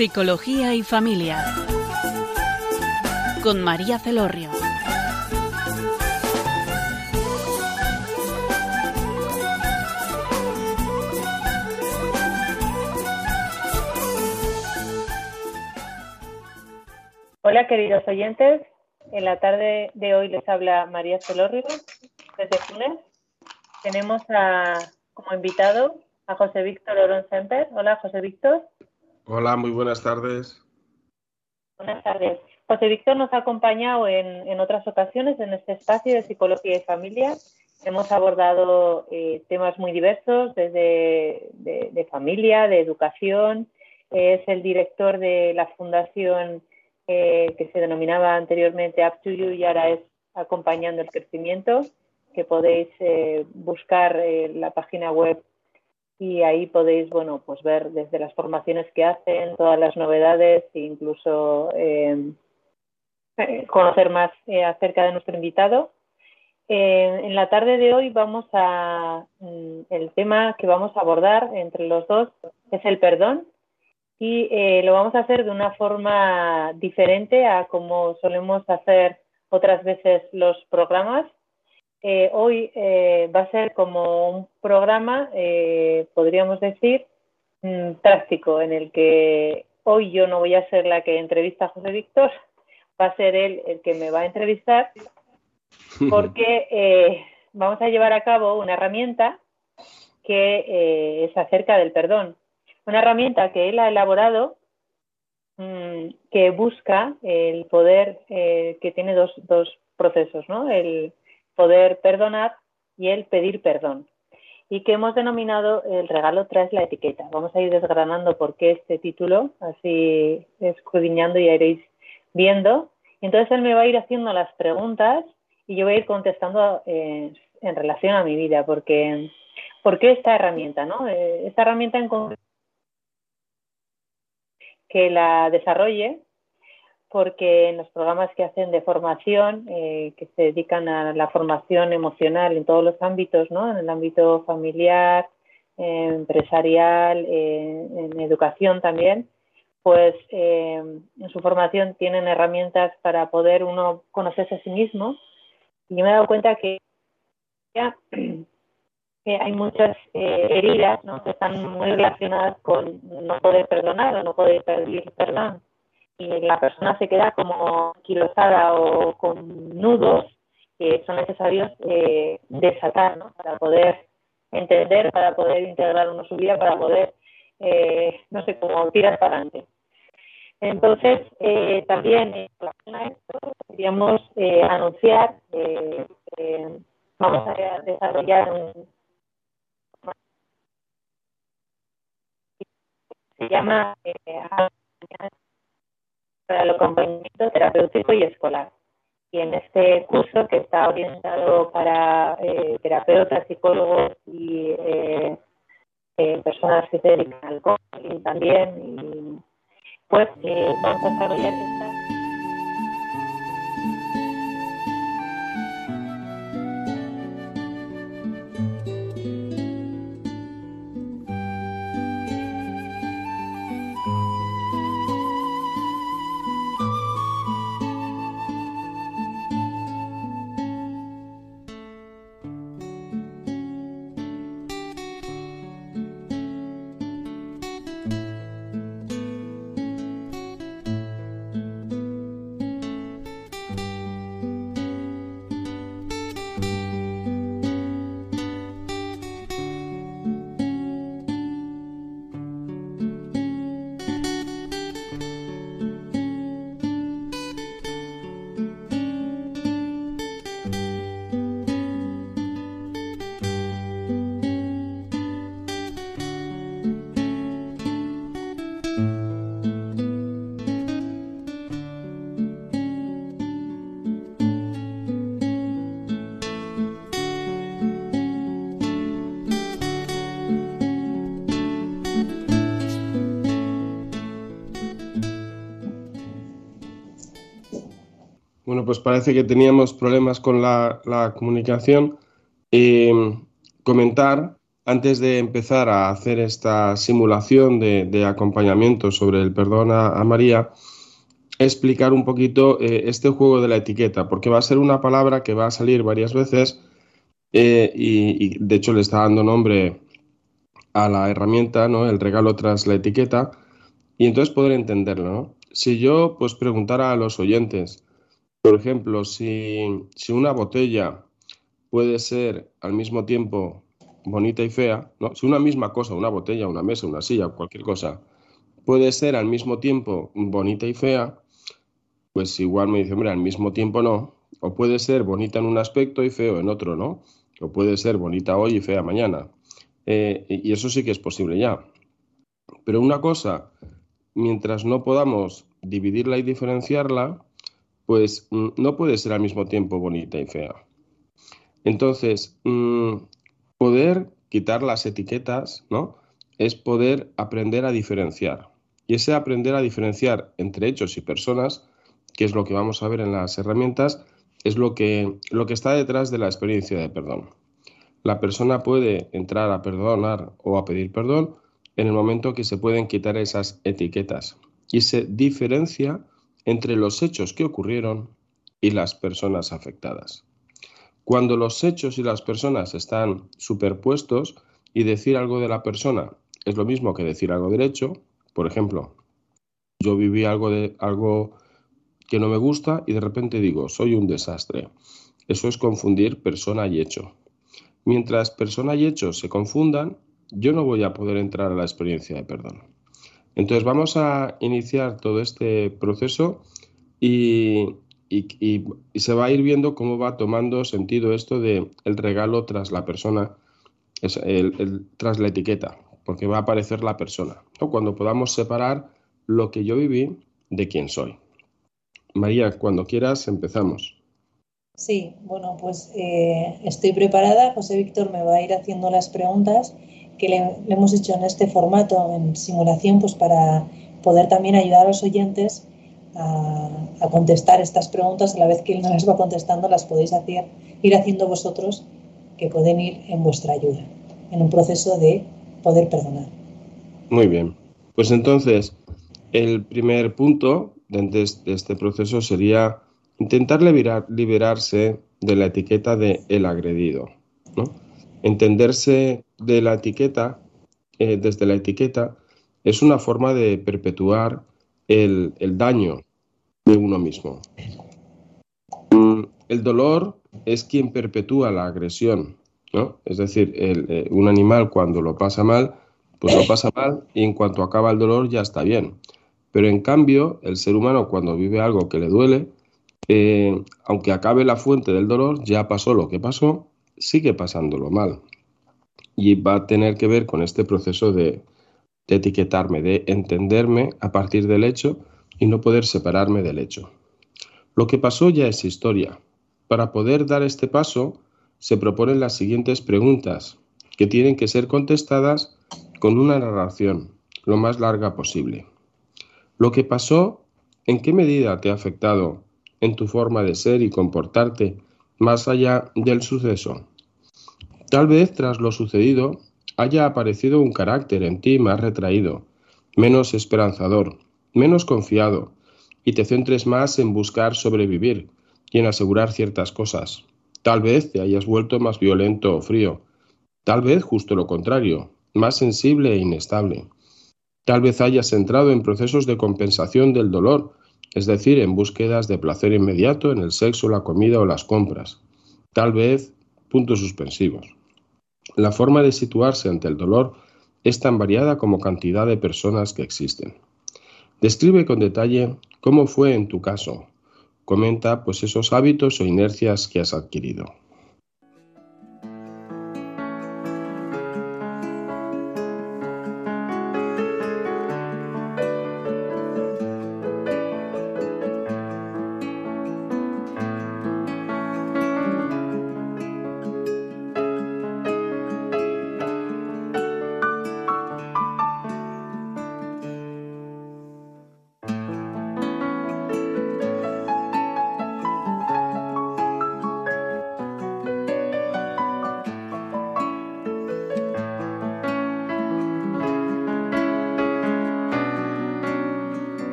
Psicología y Familia. Con María Celorrio. Hola queridos oyentes, en la tarde de hoy les habla María Celorrio desde Túnez. Tenemos a, como invitado a José Víctor Orón Semper. Hola José Víctor. Hola, muy buenas tardes. Buenas tardes. José Víctor nos ha acompañado en, otras ocasiones en este espacio de psicología y familia. Hemos abordado eh, temas muy diversos, desde de, familia, de educación. Es el director de la fundación eh, que se denominaba anteriormente Up to You y ahora es Acompañando el Crecimiento, que podéis eh, buscar en la página web y ahí podéis bueno pues ver desde las formaciones que hacen todas las novedades e incluso eh, eh, conocer más eh, acerca de nuestro invitado. En la tarde de hoy vamos a mm, el tema que vamos a abordar entre los dos es el perdón y lo vamos a hacer de una forma diferente a como solemos hacer otras veces los programas eh, hoy eh, va a ser como un programa, eh, podríamos decir, mm, práctico, en el que hoy yo no voy a ser la que entrevista a José Víctor, va a ser él el que me va a entrevistar, porque vamos a llevar a cabo una herramienta que es acerca del perdón. Una herramienta que él ha elaborado mm, que busca el poder, que tiene dos, dos procesos, ¿no? El, poder perdonar y el pedir perdón. Y que hemos denominado el regalo tras la etiqueta. Vamos a ir desgranando por qué este título, así escudriñando y iréis viendo. Entonces él me va a ir haciendo las preguntas y yo voy a ir contestando eh, en relación a mi vida, porque ¿por qué esta herramienta? ¿no? Eh, esta herramienta en que la desarrolle porque en los programas que hacen de formación, eh, que se dedican a la formación emocional en todos los ámbitos, ¿no? en el ámbito familiar, eh, empresarial, eh, en educación también, pues en su formación tienen herramientas para poder uno conocerse a sí mismo. Y yo me he dado cuenta que hay muchas heridas que están muy relacionadas con no poder perdonar o no poder pedir perdón y la persona se queda como quilosada o con nudos que son necesarios eh, desatar ¿no? para poder entender, para poder integrar uno su vida, para poder, eh, no sé, cómo tirar para adelante. Entonces, eh, también en relación a esto, queríamos anunciar, vamos a desarrollar un se llama para el acompañamiento terapéutico y escolar. Y en este curso que está orientado para eh, terapeutas, psicólogos y eh, eh, personas que se dedican al coaching también, pues vamos a desarrollar esta pues parece que teníamos problemas con la, comunicación. Eh, comentar antes de empezar a hacer esta simulación de, acompañamiento sobre el perdón a, María, explicar un poquito eh, este juego de la etiqueta, porque va a ser una palabra que va a salir varias veces eh, y, de hecho le está dando nombre a la herramienta, ¿no? El regalo tras la etiqueta y entonces poder entenderlo. Si yo pues preguntara a los oyentes, por ejemplo, si, si una botella puede ser al mismo tiempo bonita y fea, ¿no? Si una misma cosa, una botella, una mesa, una silla, cualquier cosa, puede ser al mismo tiempo bonita y fea, pues igual me dice, hombre, al mismo tiempo no. O puede ser bonita en un aspecto y feo en otro, ¿no? O puede ser bonita hoy y fea mañana. Eh, y eso sí que es posible ya. Pero una cosa, mientras no podamos dividirla y diferenciarla, pues mm, no puede ser al mismo tiempo bonita y fea. Entonces, mm, poder quitar las etiquetas, ¿no? Es poder aprender a diferenciar. Y ese aprender a diferenciar entre hechos y personas, que es lo que vamos a ver en las herramientas, es lo que, lo que está detrás de la experiencia de perdón. La persona puede entrar a perdonar o a pedir perdón en el momento que se pueden quitar esas etiquetas y se diferencia entre los hechos que ocurrieron y las personas afectadas. Cuando los hechos y las personas están superpuestos y decir algo de la persona es lo mismo que decir algo del hecho, por ejemplo, yo viví algo de algo que no me gusta y de repente digo, soy un desastre. Eso es confundir persona y hecho. Mientras persona y hecho se confundan, yo no voy a poder entrar a la experiencia de perdón. Entonces vamos a iniciar todo este proceso y, se va a ir viendo cómo va tomando sentido esto de el regalo tras la persona, el, tras la etiqueta, porque va a aparecer la persona, cuando podamos separar lo que yo viví de quién soy. María, cuando quieras empezamos. Sí, bueno, pues eh, estoy preparada. José Víctor me va a ir haciendo las preguntas que le, le, hemos hecho en este formato, en simulación, pues para poder también ayudar a los oyentes a, contestar estas preguntas, a la vez que él no las va contestando, las podéis hacer, ir haciendo vosotros, que pueden ir en vuestra ayuda, en un proceso de poder perdonar. Muy bien. Pues entonces, el primer punto de este proceso sería intentar liberarse de la etiqueta de el agredido. Entenderse de la etiqueta, eh, desde la etiqueta, es una forma de perpetuar el, daño de uno mismo. Mm, el dolor es quien perpetúa la agresión, ¿no? Es decir, eh, un animal cuando lo pasa mal, pues lo pasa mal y en cuanto acaba el dolor ya está bien. Pero en cambio, el ser humano cuando vive algo que le duele, eh, aunque acabe la fuente del dolor, ya pasó lo que pasó, sigue pasándolo mal. Y va a tener que ver con este proceso de, etiquetarme, de entenderme a partir del hecho y no poder separarme del hecho. Lo que pasó ya es historia. Para poder dar este paso, se proponen las siguientes preguntas, que tienen que ser contestadas con una narración lo más larga posible. Lo que pasó, ¿en qué medida te ha afectado en tu forma de ser y comportarte más allá del suceso? Tal vez tras lo sucedido haya aparecido un carácter en ti más retraído, menos esperanzador, menos confiado, y te centres más en buscar sobrevivir y en asegurar ciertas cosas. Tal vez te hayas vuelto más violento o frío, tal vez justo lo contrario, más sensible e inestable. Tal vez hayas entrado en procesos de compensación del dolor, es decir, en búsquedas de placer inmediato en el sexo, la comida o las compras. Tal vez puntos suspensivos. La forma de situarse ante el dolor es tan variada como cantidad de personas que existen. Describe con detalle cómo fue en tu caso. Comenta pues esos hábitos o inercias que has adquirido.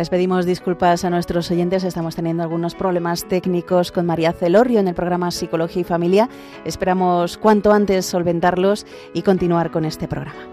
Les pedimos disculpas a nuestros oyentes, estamos teniendo algunos problemas técnicos con María Celorrio en el programa Psicología y Familia. Esperamos cuanto antes solventarlos y continuar con este programa.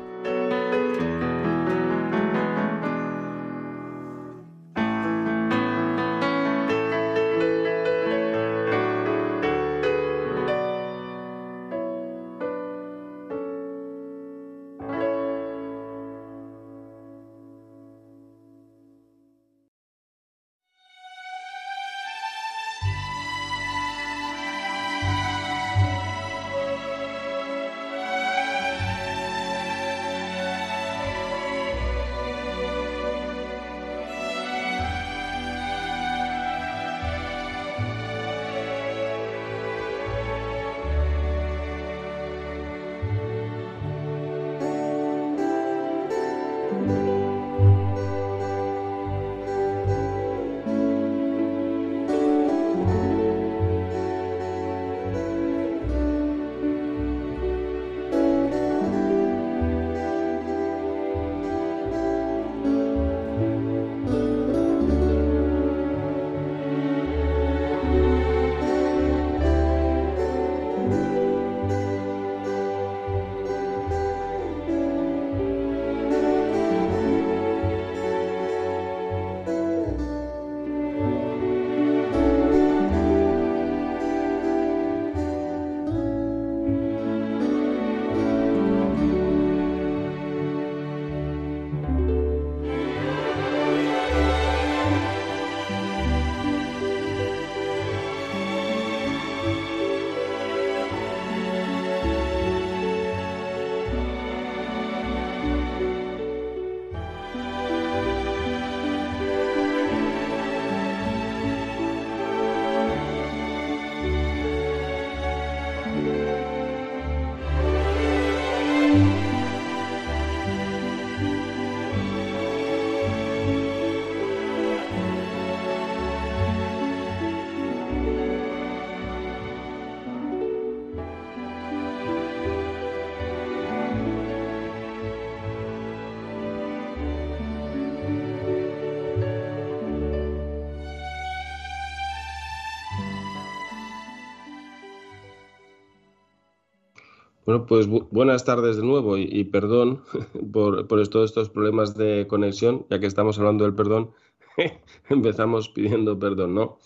Bueno, pues buenas tardes de nuevo y, perdón por, por, todos estos problemas de conexión, ya que estamos hablando del perdón, empezamos pidiendo perdón, ¿no?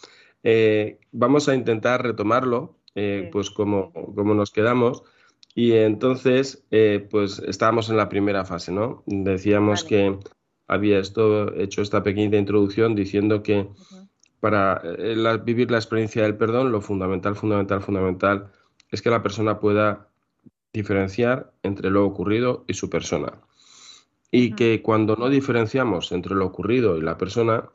Eh, vamos a intentar retomarlo, eh, pues como, como, nos quedamos. Y entonces, eh, pues estábamos en la primera fase, ¿no? Decíamos que había esto, hecho esta pequeña introducción diciendo que para vivir la experiencia del perdón, lo fundamental, fundamental, fundamental es que la persona pueda diferenciar entre lo ocurrido y su persona. Y que cuando no diferenciamos entre lo ocurrido y la persona,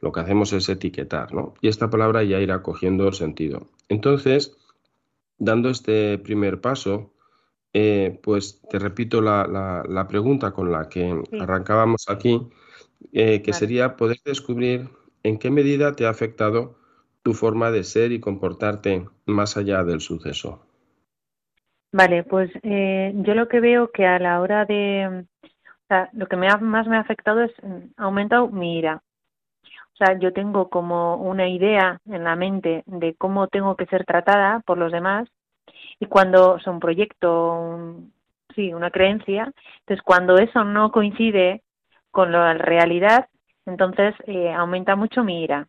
lo que hacemos es etiquetar, ¿no? Y esta palabra ya irá cogiendo sentido. Entonces, dando este primer paso, eh, pues te repito la, pregunta con la que arrancábamos aquí, eh, que sería poder descubrir en qué medida te ha afectado tu forma de ser y comportarte más allá del suceso. Vale, pues eh, yo lo que veo que a la hora de, o sea, lo que me más me ha afectado es mm, ha aumentado mi ira. O sea, yo tengo como una idea en la mente de cómo tengo que ser tratada por los demás y cuando es un proyecto, sí, una creencia, entonces cuando eso no coincide con la realidad, entonces eh, aumenta mucho mi ira.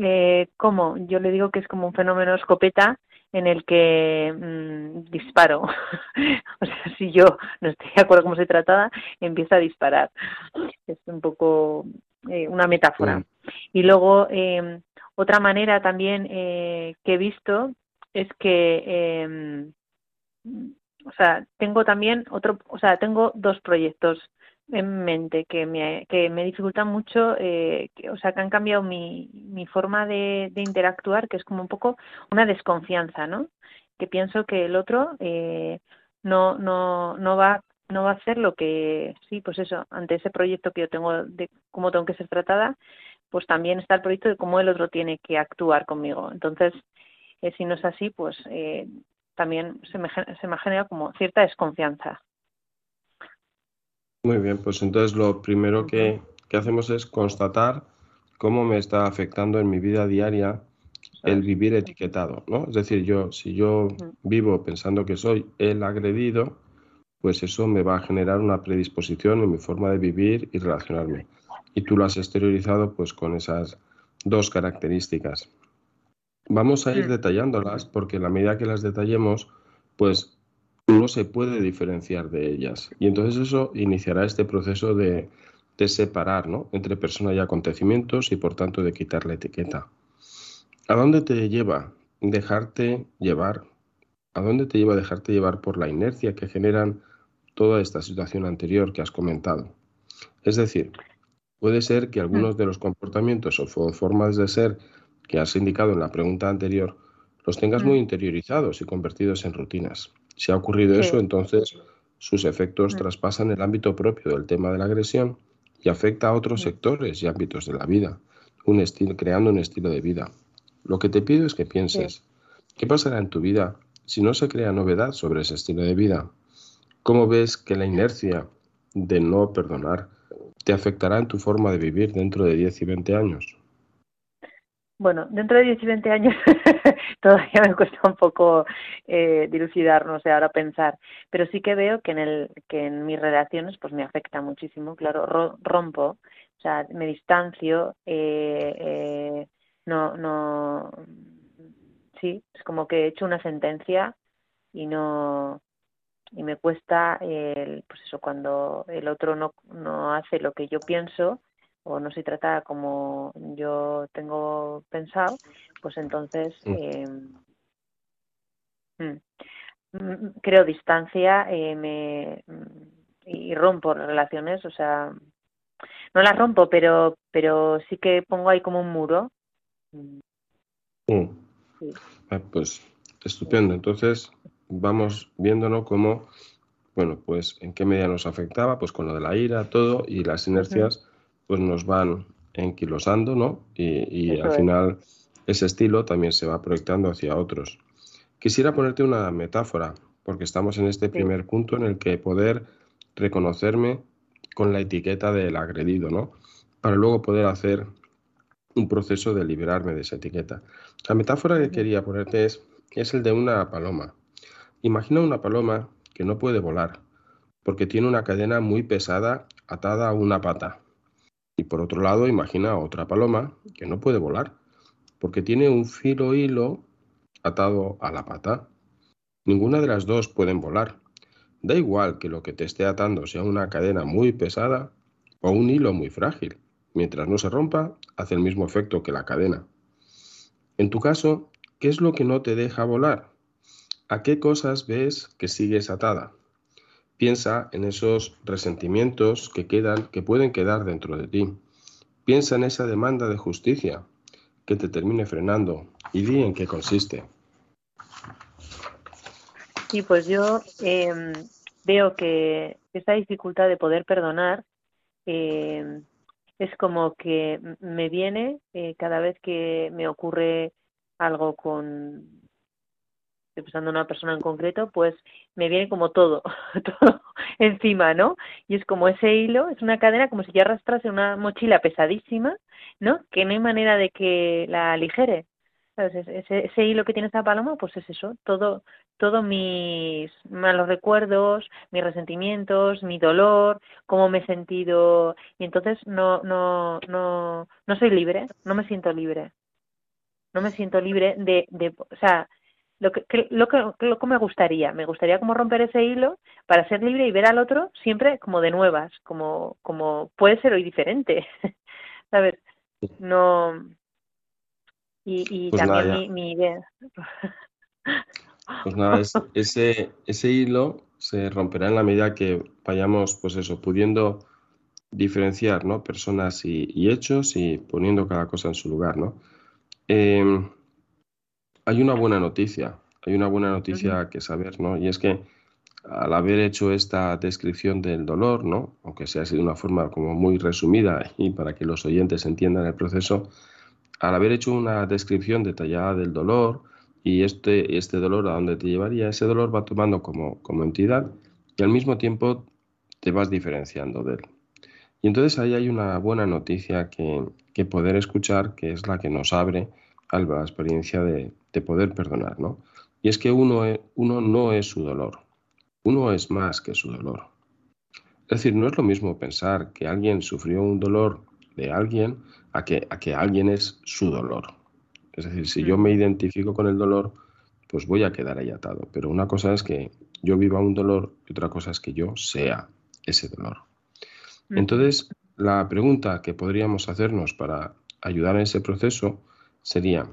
Eh, ¿Cómo? Yo le digo que es como un fenómeno escopeta en el que mm, disparo. o sea, si yo no estoy de acuerdo cómo se tratada, empieza a disparar. Es un poco eh, una metáfora. Mm. Y luego, eh, otra manera también eh, que he visto es que, em, o sea, tengo también otro, o sea, tengo dos proyectos en mente que me, que me dificultan mucho, eh, o sea, que han cambiado mi, mi forma de, de, interactuar, que es como un poco una desconfianza, ¿no? Que pienso que el otro eh, no, no, no va no va a hacer lo que sí pues eso ante ese proyecto que yo tengo de cómo tengo que ser tratada pues también está el proyecto de cómo el otro tiene que actuar conmigo entonces eh, si no es así pues eh, también se me, se me genera como cierta desconfianza muy bien, pues entonces lo primero que que hacemos es constatar cómo me está afectando en mi vida diaria el vivir etiquetado, ¿no? Es decir, yo, si yo vivo pensando que soy el agredido, pues eso me va a generar una predisposición en mi forma de vivir y relacionarme. Y tú lo has exteriorizado pues con esas dos características. Vamos a ir detallándolas porque a la medida que las detallemos, pues uno se puede diferenciar de ellas. Y entonces eso iniciará este proceso de, de separar ¿no? entre persona y acontecimientos y por tanto de quitar la etiqueta. ¿A dónde te lleva dejarte llevar? ¿A dónde te lleva dejarte llevar por la inercia que generan toda esta situación anterior que has comentado? Es decir, puede ser que algunos de los comportamientos o formas de ser que has indicado en la pregunta anterior los tengas muy interiorizados y convertidos en rutinas. Si ha ocurrido eso, entonces sus efectos traspasan el ámbito propio del tema de la agresión y afecta a otros sectores y ámbitos de la vida, un estilo, creando un estilo de vida. Lo que te pido es que pienses, ¿qué pasará en tu vida si no se crea novedad sobre ese estilo de vida? ¿Cómo ves que la inercia de no perdonar te afectará en tu forma de vivir dentro de 10 y 20 años? Bueno, dentro de 10 y 20 años todavía me cuesta un poco eh, dilucidar, no sé, ahora pensar, pero sí que veo que en, el, que en mis relaciones pues me afecta muchísimo, claro, rompo, o sea, me distancio, eh, eh, no, no, sí, es como que he hecho una sentencia y no, y me cuesta, el, pues eso, cuando el otro no, no hace lo que yo pienso o no se trata como yo tengo pensado, pues entonces mm. eh, mm, mm, creo distancia eh, me, y rompo relaciones, o sea, no las rompo, pero pero sí que pongo ahí como un muro Mm. Ah, pues estupendo. Entonces vamos viéndonos cómo, bueno, pues en qué medida nos afectaba, pues con lo de la ira, todo, y las inercias pues nos van enquilosando, ¿no? Y, al final ese estilo también se va proyectando hacia otros. Quisiera ponerte una metáfora, porque estamos en este primer punto en el que poder reconocerme con la etiqueta del agredido, ¿no? Para luego poder hacer un proceso de liberarme de esa etiqueta. La metáfora que quería ponerte es, es el de una paloma. Imagina una paloma que no puede volar porque tiene una cadena muy pesada atada a una pata. Y por otro lado, imagina otra paloma que no puede volar porque tiene un filo hilo atado a la pata. Ninguna de las dos pueden volar. Da igual que lo que te esté atando sea una cadena muy pesada o un hilo muy frágil. Mientras no se rompa, hace el mismo efecto que la cadena. En tu caso, ¿qué es lo que no te deja volar? ¿A qué cosas ves que sigues atada? Piensa en esos resentimientos que quedan, que pueden quedar dentro de ti. Piensa en esa demanda de justicia que te termine frenando y di en qué consiste. Sí, pues yo em, veo que esta dificultad de poder perdonar eh, es como que me viene eh, cada vez que me ocurre algo con estoy pensando en una persona en concreto, pues me viene como todo, todo encima, ¿no? Y es como ese hilo, es una cadena como si yo arrastrase una mochila pesadísima, ¿no? Que no hay manera de que la aligere. Ese, ese hilo que tiene esta paloma, pues es eso, todo, todos mis malos recuerdos, mis resentimientos, mi dolor, cómo me he sentido, y entonces no, no, no, no soy libre, no me siento libre. No me siento libre de, de o sea, lo que, lo que, lo que me gustaría, me gustaría como romper ese hilo para ser libre y ver al otro siempre como de nuevas, como, como puede ser hoy diferente, ¿sabes? No, y, y pues también mi, idea. Pues nada, ese, ese hilo se romperá en la medida que vayamos, pues eso, pudiendo diferenciar, ¿no? Personas y, hechos y poniendo cada cosa en su lugar, ¿no? Em, hay una buena noticia, hay una buena noticia que saber, ¿no? Y es que al haber hecho esta descripción del dolor, ¿no? Aunque sea así de una forma como muy resumida y para que los oyentes entiendan el proceso, al haber hecho una descripción detallada del dolor y este, este dolor a dónde te llevaría, ese dolor va tomando como, como entidad y al mismo tiempo te vas diferenciando de él. Y entonces ahí hay una buena noticia que, poder escuchar, que es la que nos abre a la experiencia de, poder perdonar, ¿no? Y es que uno, uno no es su dolor, uno es más que su dolor. Es decir, no es lo mismo pensar que alguien sufrió un dolor de alguien a que, a que alguien es su dolor. Es decir, si yo me identifico con el dolor, pues voy a quedar ahí atado. Pero una cosa es que yo viva un dolor y otra cosa es que yo sea ese dolor. Entonces, la pregunta que podríamos hacernos para ayudar en ese proceso sería,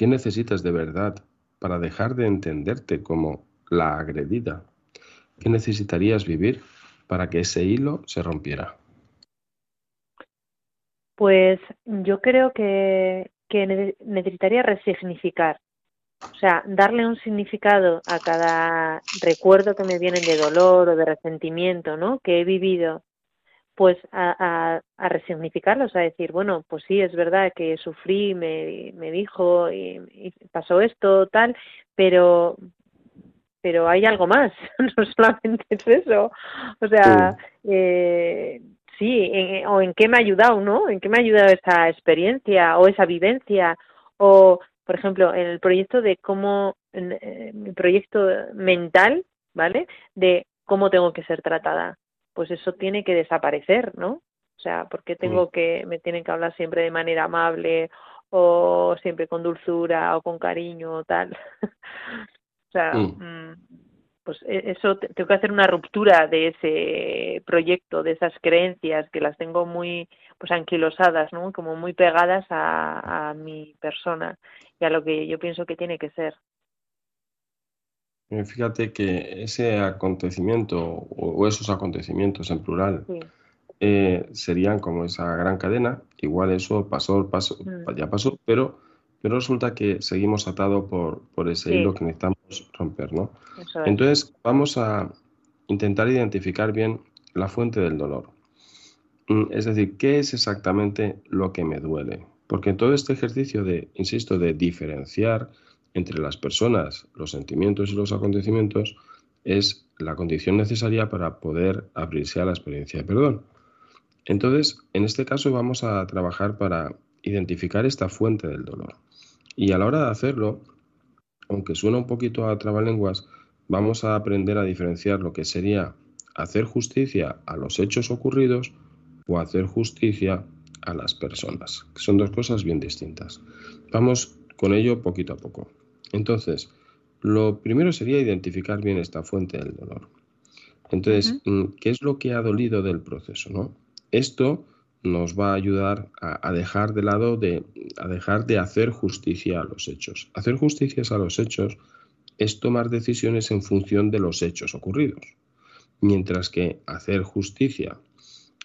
¿qué necesitas de verdad para dejar de entenderte como la agredida? ¿Qué necesitarías vivir para que ese hilo se rompiera? Pues yo creo que, necesitaría resignificar, o sea, darle un significado a cada recuerdo que me viene de dolor o de resentimiento, ¿no? Que he vivido, pues a, a, resignificarlo, o sea, decir, bueno, pues sí, es verdad que sufrí, me, me dijo y, pasó esto, tal, pero pero hay algo más, no solamente es eso, o sea, eh, sí, o en qué me ha ayudado, ¿no? ¿En qué me ha ayudado esa experiencia o esa vivencia? O, por ejemplo, en el proyecto de cómo, en, el proyecto mental, ¿vale? De cómo tengo que ser tratada. Pues eso tiene que desaparecer, ¿no? O sea, porque tengo mm. que, me tienen que hablar siempre de manera amable o siempre con dulzura o con cariño o tal. o sea, mm. Mm, pues e, eso tengo que hacer una ruptura de ese proyecto, de esas creencias que las tengo muy pues anquilosadas, ¿no? Como muy pegadas a, mi persona y a lo que yo pienso que tiene que ser. Eh, fíjate que ese acontecimiento o esos acontecimientos en plural eh, serían como esa gran cadena. Igual eso pasó, pasó, mm. ya pasó, pero pero resulta que seguimos atados por, por ese hilo que necesitamos romper, ¿no? Entonces, vamos a intentar identificar bien la fuente del dolor. Mm, es decir, ¿qué es exactamente lo que me duele? Porque todo este ejercicio de, insisto, de diferenciar entre las personas, los sentimientos y los acontecimientos, es la condición necesaria para poder abrirse a la experiencia de perdón. Entonces, en este caso vamos a trabajar para identificar esta fuente del dolor. Y a la hora de hacerlo, aunque suena un poquito a trabalenguas, vamos a aprender a diferenciar lo que sería hacer justicia a los hechos ocurridos o hacer justicia a las personas, que son dos cosas bien distintas. Vamos con ello poquito a poco. Entonces, lo primero sería identificar bien esta fuente del dolor. Entonces, mm, ¿qué es lo que ha dolido del proceso? ¿no? Esto nos va a ayudar a, dejar de lado de a dejar de hacer justicia a los hechos. Hacer justicias a los hechos es tomar decisiones en función de los hechos ocurridos, mientras que hacer justicia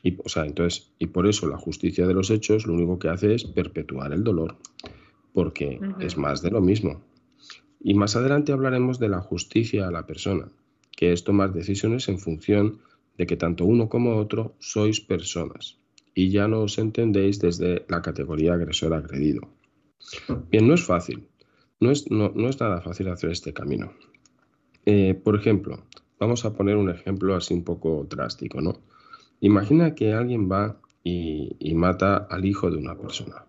y, o sea, entonces, y por eso la justicia de los hechos lo único que hace es perpetuar el dolor, porque es más de lo mismo. Y más adelante hablaremos de la justicia a la persona, que es tomar decisiones en función de que tanto uno como otro sois personas y ya no os entendéis desde la categoría agresor-agredido. Bien, no es fácil, no es, no, es nada fácil hacer este camino. Eh, por ejemplo, vamos a poner un ejemplo así un poco drástico, ¿no? Imagina que alguien va y, mata al hijo de una persona.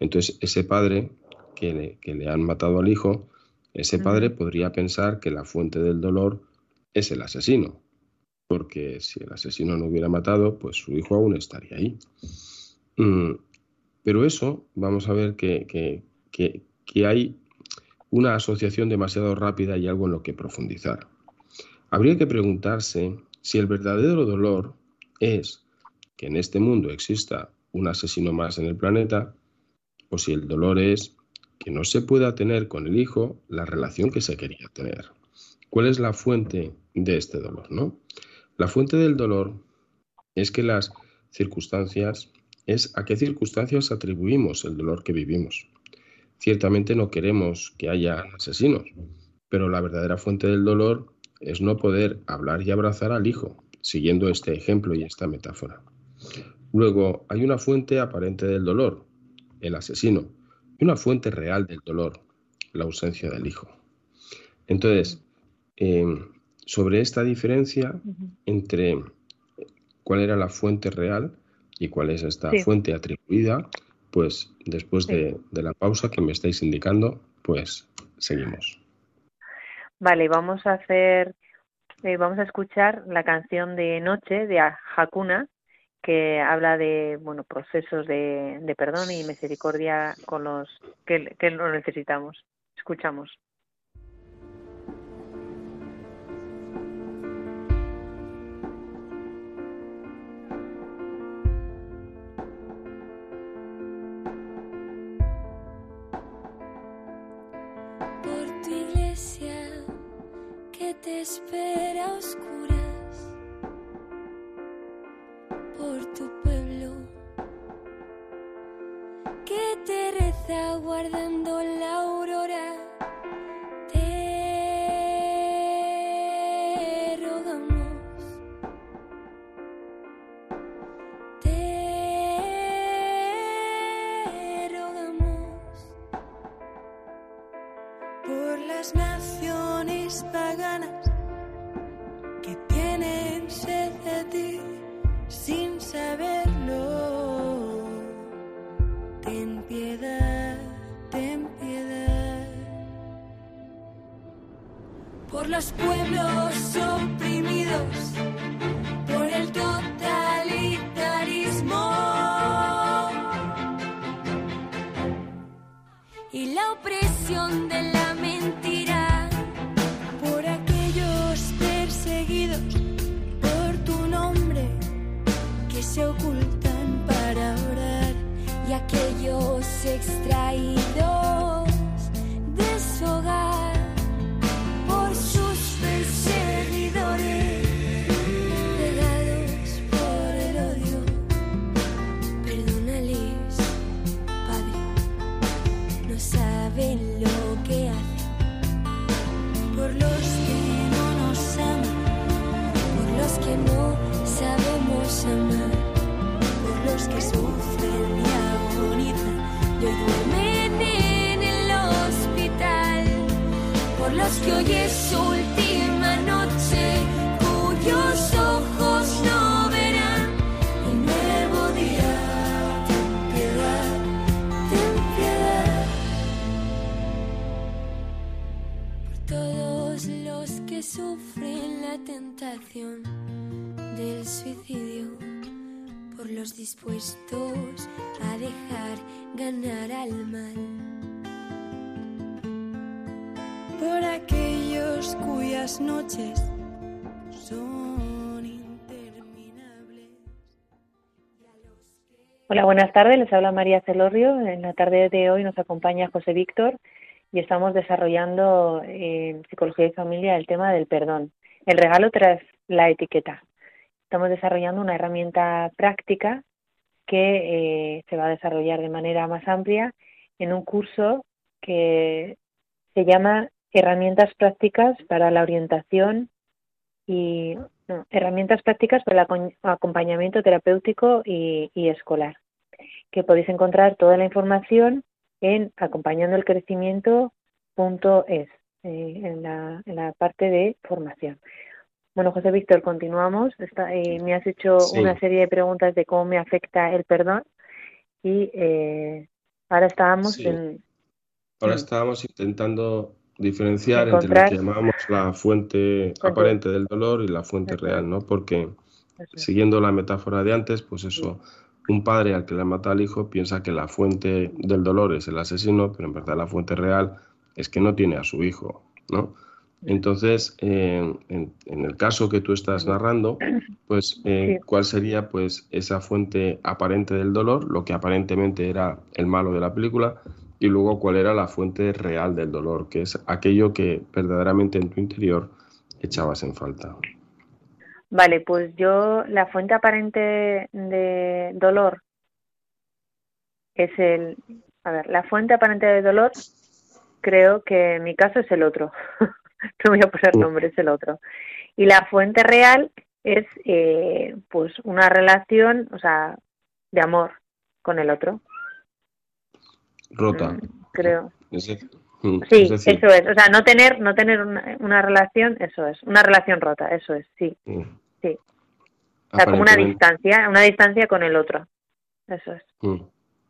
Entonces, ese padre que que le han matado al hijo, ese padre podría pensar que la fuente del dolor es el asesino, porque si el asesino no hubiera matado, pues su hijo aún estaría ahí. Mm, pero eso, vamos a ver que, hay una asociación demasiado rápida y algo en lo que profundizar. Habría que preguntarse si el verdadero dolor es que en este mundo exista un asesino más en el planeta, o si el dolor es que no se pueda tener con el hijo la relación que se quería tener. ¿Cuál es la fuente de este dolor? ¿no? La fuente del dolor es que las circunstancias, es a qué circunstancias atribuimos el dolor que vivimos. Ciertamente no queremos que haya asesinos, pero la verdadera fuente del dolor es no poder hablar y abrazar al hijo, siguiendo este ejemplo y esta metáfora. Luego, hay una fuente aparente del dolor, el asesino, y una fuente real del dolor, la ausencia del hijo. Entonces, eh, sobre esta diferencia entre cuál era la fuente real y cuál es esta fuente atribuida, pues después de, la pausa que me estáis indicando, pues seguimos. Vale, vamos a hacer, eh, vamos a escuchar la canción de Noche de Hakuna, que habla de bueno procesos de, perdón y misericordia con los que, que lo necesitamos. Escuchamos. te que hoy es su última noche, cuyos ojos no verán un nuevo día. Ten piedad, ten piedad por todos los que sufren la tentación del suicidio por los dispuestos a dejar ganar al mal. Por aquellos cuyas noches son interminables. Hola, buenas tardes. Les habla María Celorrio. En la tarde de hoy nos acompaña José Víctor y estamos desarrollando en Psicología y Familia el tema del perdón. El regalo tras la etiqueta estamos desarrollando una herramienta práctica que eh, se va a desarrollar de manera más amplia en un curso que se llama Herramientas prácticas para la orientación y herramientas prácticas para el acompañamiento terapéutico y, escolar, que podéis encontrar toda la información en acompañandoelcrecimiento.es, eh, en, la, en la parte de formación. Bueno, José Víctor, continuamos. Eh, me has hecho una serie de preguntas de cómo me afecta el perdón y eh, ahora estábamos en... Ahora estábamos intentando diferenciar entre lo que llamábamos la fuente aparente del dolor y la fuente real, ¿no? Porque siguiendo la metáfora de antes, pues eso, un padre al que le mata al hijo piensa que la fuente del dolor es el asesino, pero en verdad la fuente real es que no tiene a su hijo, ¿no? Entonces, en, el caso que tú estás narrando, pues, eh, ¿cuál sería pues esa fuente aparente del dolor, lo que aparentemente era el malo de la película, y luego cuál era la fuente real del dolor, que es aquello que verdaderamente en tu interior echabas en falta? Vale, pues yo la fuente aparente de dolor es el, a ver, la fuente aparente de dolor creo que en mi caso es el otro. no voy a poner nombre, es el otro. Y la fuente real es eh, pues una relación, o sea, de amor con el otro. Rota. Mm, creo. Mm, sí, eso es. O sea, no tener, no tener una, relación, eso es. Una relación rota, eso es, sí. Mm. Sí. O sea, como una distancia, una distancia con el otro. Eso es. Mm.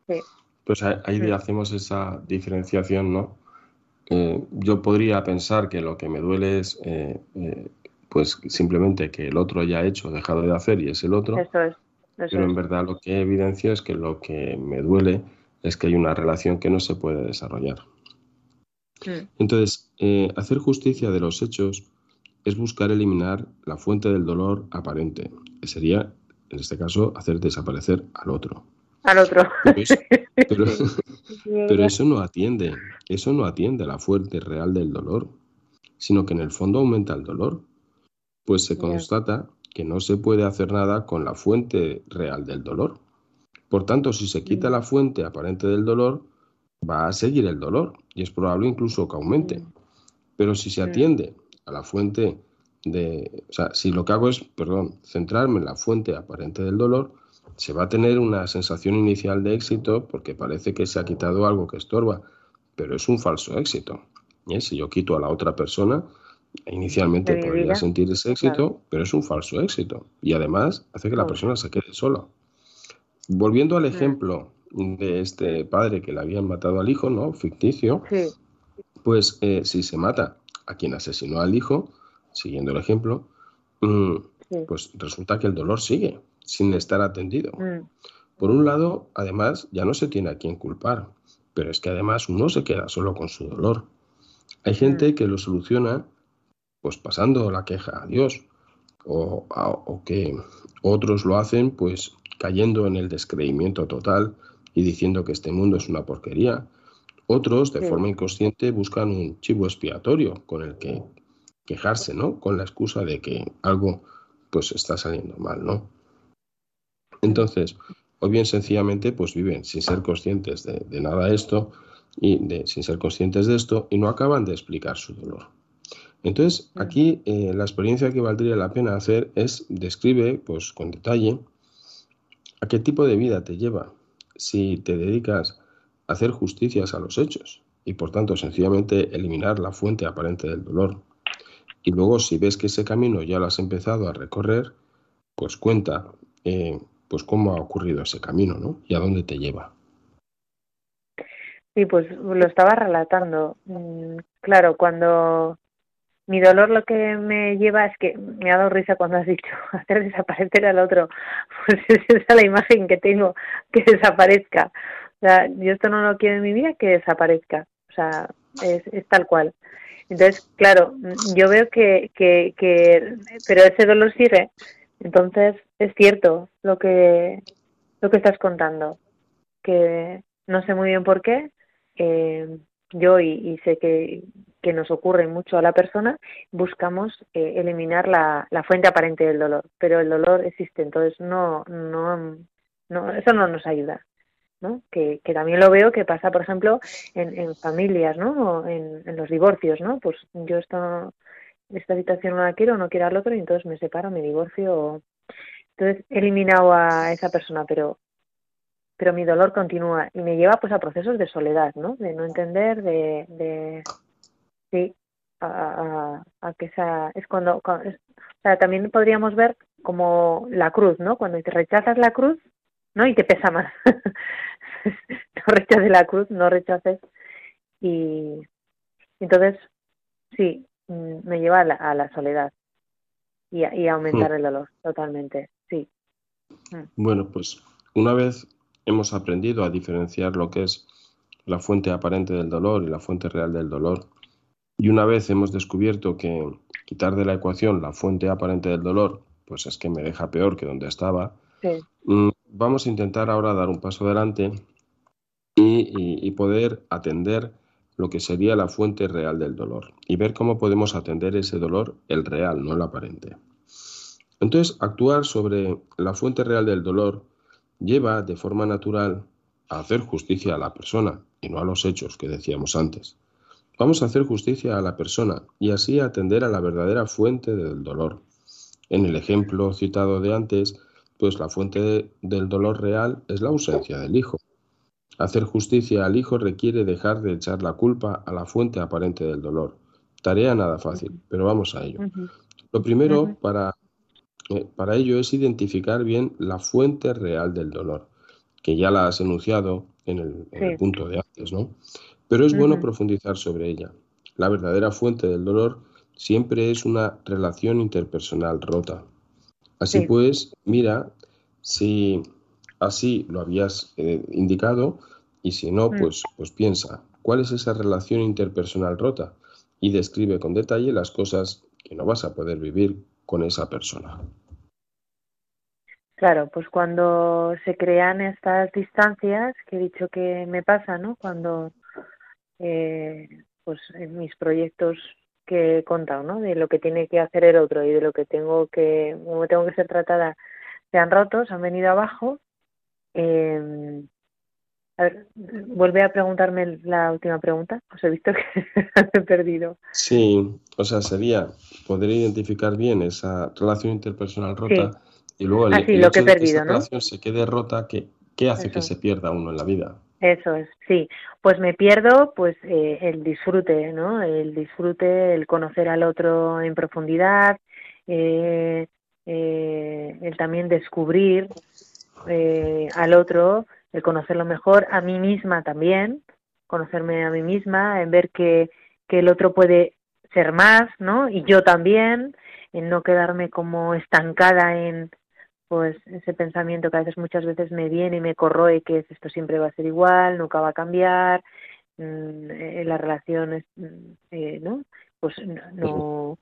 Sí. Pues ahí, mm. hacemos esa diferenciación, ¿no? Eh, yo podría pensar que lo que me duele es eh, eh, pues simplemente que el otro haya hecho, dejado de hacer y es el otro. Eso es. pero en verdad lo que evidencia es que lo que me duele es que hay una relación que no se puede desarrollar. Mm. Entonces, hacer justicia de los hechos es buscar eliminar la fuente del dolor aparente, que sería, en este caso, hacer desaparecer al otro. Al otro. Pero, eso no atiende, eso no atiende a la fuente real del dolor, sino que en el fondo aumenta el dolor. Pues se constata que no se puede hacer nada con la fuente real del dolor. Por tanto, si se quita la fuente aparente del dolor, va a seguir el dolor y es probable incluso que aumente. Pero si se atiende a la fuente de, o sea, si lo que hago es, perdón, centrarme en la fuente aparente del dolor, se va a tener una sensación inicial de éxito porque parece que se ha quitado algo que estorba, pero es un falso éxito. ¿eh? Si yo quito a la otra persona, inicialmente podría sentir ese éxito, pero es un falso éxito y además hace que la persona se quede sola. Volviendo al mm. ejemplo de este padre que le habían matado al hijo, ¿no? Ficticio, pues eh, si se mata a quien asesinó al hijo, siguiendo el ejemplo, mm, pues resulta que el dolor sigue sin estar atendido. Mm. Por un lado, además, ya no se tiene a quién culpar, pero es que además uno se queda solo con su dolor. Hay gente que lo soluciona pues pasando la queja a Dios o, o que otros lo hacen pues cayendo en el descreimiento total y diciendo que este mundo es una porquería otros, de forma inconsciente, buscan un chivo expiatorio con el que quejarse, ¿no? Con la excusa de que algo pues está saliendo mal, ¿no? Entonces, o bien sencillamente pues viven sin ser conscientes de, nada de esto y de, sin ser conscientes de esto y no acaban de explicar su dolor. Entonces, aquí eh, la experiencia que valdría la pena hacer es describe pues con detalle a qué tipo de vida te lleva. Si te dedicas hacer justicias a los hechos y por tanto sencillamente eliminar la fuente aparente del dolor. Y luego si ves que ese camino ya lo has empezado a recorrer, pues cuenta eh, pues cómo ha ocurrido ese camino ¿no? y a dónde te lleva. Sí, pues lo estaba relatando. Mm, claro, cuando mi dolor lo que me lleva es que me ha dado risa cuando has dicho hacer desaparecer al otro. Pues esa es la imagen que tengo, que desaparezca. O sea, yo esto no lo quiero en mi vida que desaparezca. O sea, es, es tal cual. Entonces, claro, yo veo que, que, que, pero ese dolor sigue. Entonces, es cierto lo que, lo que estás contando, que no sé muy bien por qué, eh, yo y, y, sé que, que nos ocurre mucho a la persona, buscamos eh, eliminar la, la fuente aparente del dolor, pero el dolor existe, entonces no, no, no, eso no nos ayuda. Que, también lo veo que pasa, por ejemplo, en, familias, ¿no? En, en, los divorcios, ¿no? Pues yo esto, esta situación no la quiero, no quiero al otro y entonces me separo, me divorcio. Entonces he eliminado a esa persona, pero pero mi dolor continúa y me lleva pues a procesos de soledad, ¿no? De no entender, de, de sí, a, a, que esa es cuando, o sea, también podríamos ver como la cruz, ¿no? Cuando te rechazas la cruz, ¿no? Y te pesa más. no rechaces la cruz, no rechaces. Y entonces, sí, mm, me lleva a la, soledad y a, y aumentar mm. el dolor, totalmente, sí. Mm. Bueno, pues una vez hemos aprendido a diferenciar lo que es la fuente aparente del dolor y la fuente real del dolor, y una vez hemos descubierto que quitar de la ecuación la fuente aparente del dolor, pues es que me deja peor que donde estaba, vamos a intentar ahora dar un paso adelante y, poder atender lo que sería la fuente real del dolor y ver cómo podemos atender ese dolor, el real, no el aparente. Entonces, actuar sobre la fuente real del dolor lleva de forma natural a hacer justicia a la persona y no a los hechos que decíamos antes. Vamos a hacer justicia a la persona y así atender a la verdadera fuente del dolor. En el ejemplo citado de antes, pues la fuente del dolor real es la ausencia del hijo. Hacer justicia al hijo requiere dejar de echar la culpa a la fuente aparente del dolor. Tarea nada fácil, pero vamos a ello. Lo primero, para eh, para ello es identificar bien la fuente real del dolor, que ya la has enunciado en el, punto de antes, ¿no? Pero es bueno profundizar sobre ella. La verdadera fuente del dolor siempre es una relación interpersonal rota. Así pues, mira si así lo habías eh, indicado y si no, mm. pues, pues piensa, ¿cuál es esa relación interpersonal rota? Y describe con detalle las cosas que no vas a poder vivir con esa persona. Claro, pues cuando se crean estas distancias, que he dicho que me pasa, ¿no? Cuando, eh, pues en mis proyectos que he contado, ¿no? De lo que tiene que hacer el otro y de lo que tengo que, como tengo que ser tratada, se han roto, se han venido abajo. Eh, a ver, vuelve a preguntarme la última pregunta. Os he visto que he perdido. Sí, o sea, sería poder identificar bien esa relación interpersonal rota y luego el, ah, lo que, he perdido, esa relación se quede rota, ¿qué, qué hace que se pierda uno en la vida? Eso es, sí. Pues me pierdo pues eh, el disfrute, ¿no? El disfrute, el conocer al otro en profundidad, eh, eh, el también descubrir al otro el conocerlo mejor, a mí misma también, conocerme a mí misma, en ver que, que el otro puede ser más, ¿no? Y yo también, en no quedarme como estancada en pues ese pensamiento que a veces muchas veces me viene y me corroe que es, esto siempre va a ser igual, nunca va a cambiar, mm, en las relaciones, mm, eh, ¿no? Pues no,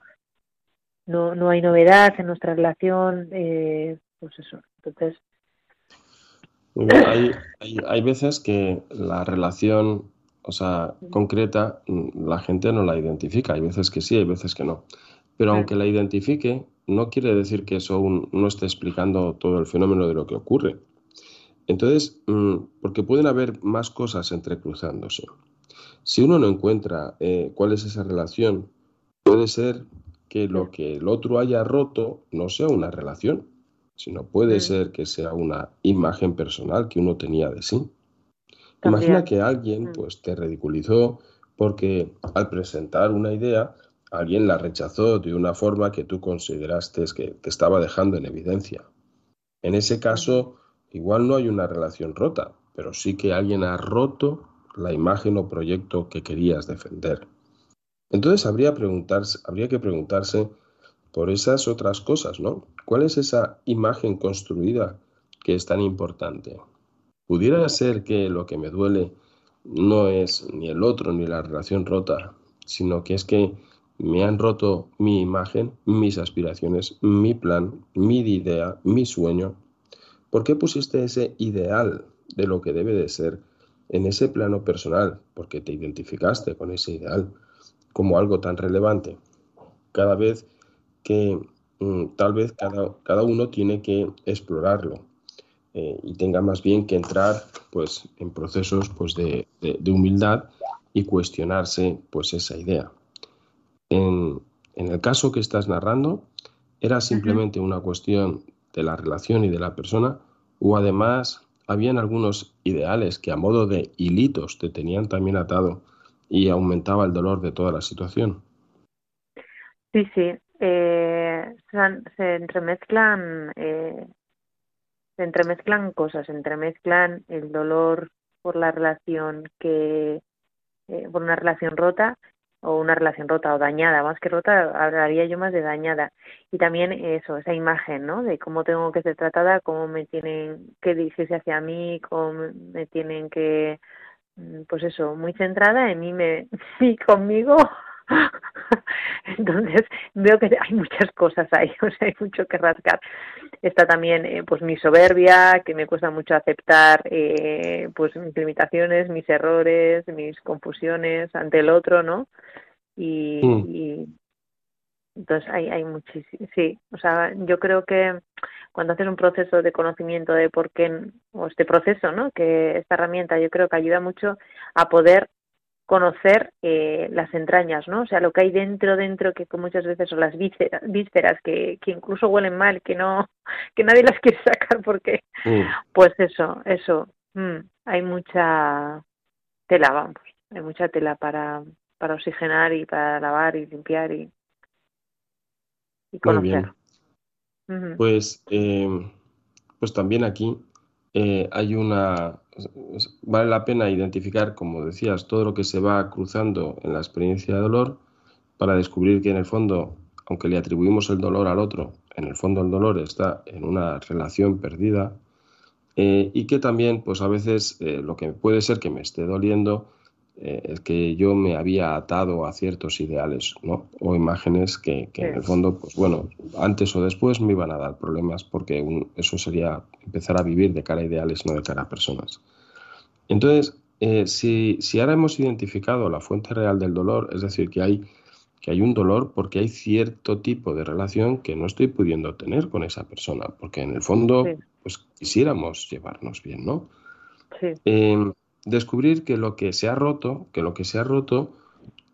no, no hay novedad en nuestra relación, eh, pues eso. Entonces, hay, hay, veces que la relación, o sea, concreta, mm, la gente no la identifica. Hay veces que sí, hay veces que no. Pero aunque la identifique, no quiere decir que eso no esté explicando todo el fenómeno de lo que ocurre. Entonces, mm, porque pueden haber más cosas entrecruzándose. Si uno no encuentra eh, cuál es esa relación, puede ser que lo que el otro haya roto no sea una relación, sino puede mm. ser que sea una imagen personal que uno tenía de sí. Imagina que alguien mm. pues te ridiculizó porque al presentar una idea alguien la rechazó de una forma que tú consideraste que te estaba dejando en evidencia. En ese caso, igual no hay una relación rota, pero sí que alguien ha roto la imagen o proyecto que querías defender. Entonces habría, habría que preguntarse por esas otras cosas, ¿no? ¿Cuál es esa imagen construida que es tan importante? Pudiera ser que lo que me duele no es ni el otro ni la relación rota, sino que es que me han roto mi imagen, mis aspiraciones, mi plan, mi idea, mi sueño. ¿Por qué pusiste ese ideal de lo que debe de ser en ese plano personal? Porque te identificaste con ese ideal como algo tan relevante. Cada vez que mm, tal vez cada, cada, uno tiene que explorarlo eh, y tenga más bien que entrar pues, en procesos pues, de, de, humildad y cuestionarse pues, esa idea. En, en, el caso que estás narrando, ¿era simplemente una cuestión de la relación y de la persona o además habían algunos ideales que a modo de hilitos te tenían también atado y aumentaba el dolor de toda la situación? Sí, sí, eh, se, entremezclan eh, se entremezclan cosas, se entremezclan el dolor por la relación que eh, por una relación rota o una relación rota o dañada, más que rota, hablaría yo más de dañada. Y también eso, esa imagen, ¿no? De cómo tengo que ser tratada, cómo me tienen que dirigirse hacia mí, cómo me tienen que, mm, pues eso, muy centrada en mí, me, y conmigo, Entonces veo que hay muchas cosas ahí, o sea, hay mucho que rascar. Está también eh, pues mi soberbia, que me cuesta mucho aceptar eh, pues mis limitaciones, mis errores, mis confusiones ante el otro, ¿no? Y, mm. entonces hay, hay muchísimo, sí, o sea, yo creo que cuando haces un proceso de conocimiento de por qué, o este proceso, ¿no? Que esta herramienta yo creo que ayuda mucho a poder conocer eh, las entrañas, ¿no? O sea, lo que hay dentro, dentro, que muchas veces son las vísceras, vísceras que, que incluso huelen mal, que no, que nadie las quiere sacar porque, mm. pues eso, eso, mm, hay mucha tela, vamos, hay mucha tela para, para oxigenar y para lavar y limpiar y, y conocer. Pues, eh, pues también aquí eh, hay una... Vale la pena identificar, como decías, todo lo que se va cruzando en la experiencia de dolor para descubrir que en el fondo, aunque le atribuimos el dolor al otro, en el fondo el dolor está en una relación perdida eh, y que también, pues a veces lo que puede ser que me esté doliendo eh, es que yo me había atado a ciertos ideales ¿no? o imágenes que, en el fondo, pues bueno, antes o después me iban a dar problemas porque eso sería empezar a vivir de cara a ideales, no de cara a personas. Entonces, eh, si, si, ahora hemos identificado la fuente real del dolor, es decir, que hay, que hay un dolor porque hay cierto tipo de relación que no estoy pudiendo tener con esa persona, porque en el fondo, pues quisiéramos llevarnos bien, ¿no? Sí. Em, descubrir que lo que se ha roto, que lo que se ha roto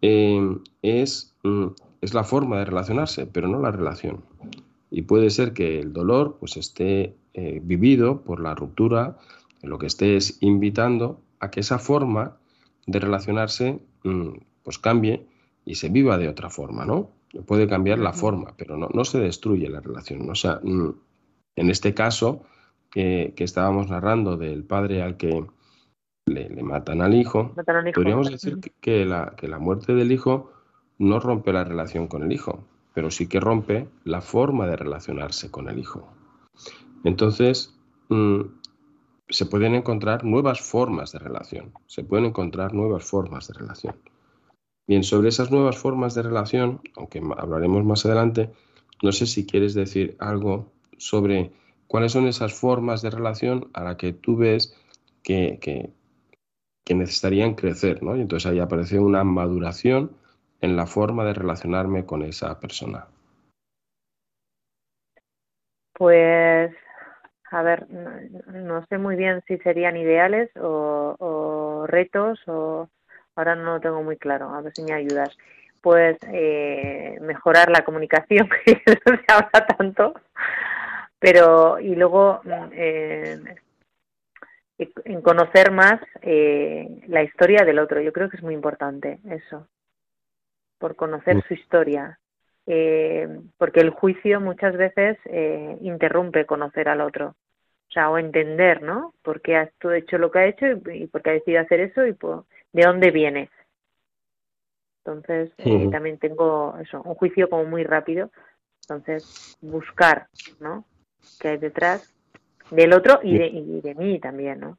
eh, es, mm, es la forma de relacionarse, pero no la relación. Y puede ser que el dolor pues esté eh, vivido por la ruptura, lo que estés invitando a que esa forma de relacionarse mm, pues cambie y se viva de otra forma, ¿no? Puede cambiar la forma, pero no, no se destruye la relación. O sea, mm, en este caso que estábamos narrando del padre al que le, matan al hijo, podríamos decir que, la, que la muerte del hijo no rompe la relación con el hijo, pero sí que rompe la forma de relacionarse con el hijo. Entonces, mm, se pueden encontrar nuevas formas de relación, se pueden encontrar nuevas formas de relación. Bien, sobre esas nuevas formas de relación, aunque hablaremos más adelante, no sé si quieres decir algo sobre cuáles son esas formas de relación a la que tú ves que, que necesitarían crecer, ¿no? Y entonces ahí aparece una maduración en la forma de relacionarme con esa persona. Pues, a ver, no, sé muy bien si serían ideales o, retos o ahora no lo tengo muy claro, a ver si me ayudas. Pues eh, mejorar la comunicación, que no se habla tanto, pero y luego eh, en conocer más eh, la historia del otro. Yo creo que es muy importante eso, por conocer su historia. Eh, porque el juicio muchas veces eh, interrumpe conocer al otro. O sea, o entender, ¿no? Por qué ha hecho lo que ha hecho y, por qué ha decidido hacer eso y de dónde viene. Entonces, también tengo eso, un juicio como muy rápido. Entonces, buscar, ¿no? ¿Qué hay detrás? Del otro y de, y de mí también, ¿no?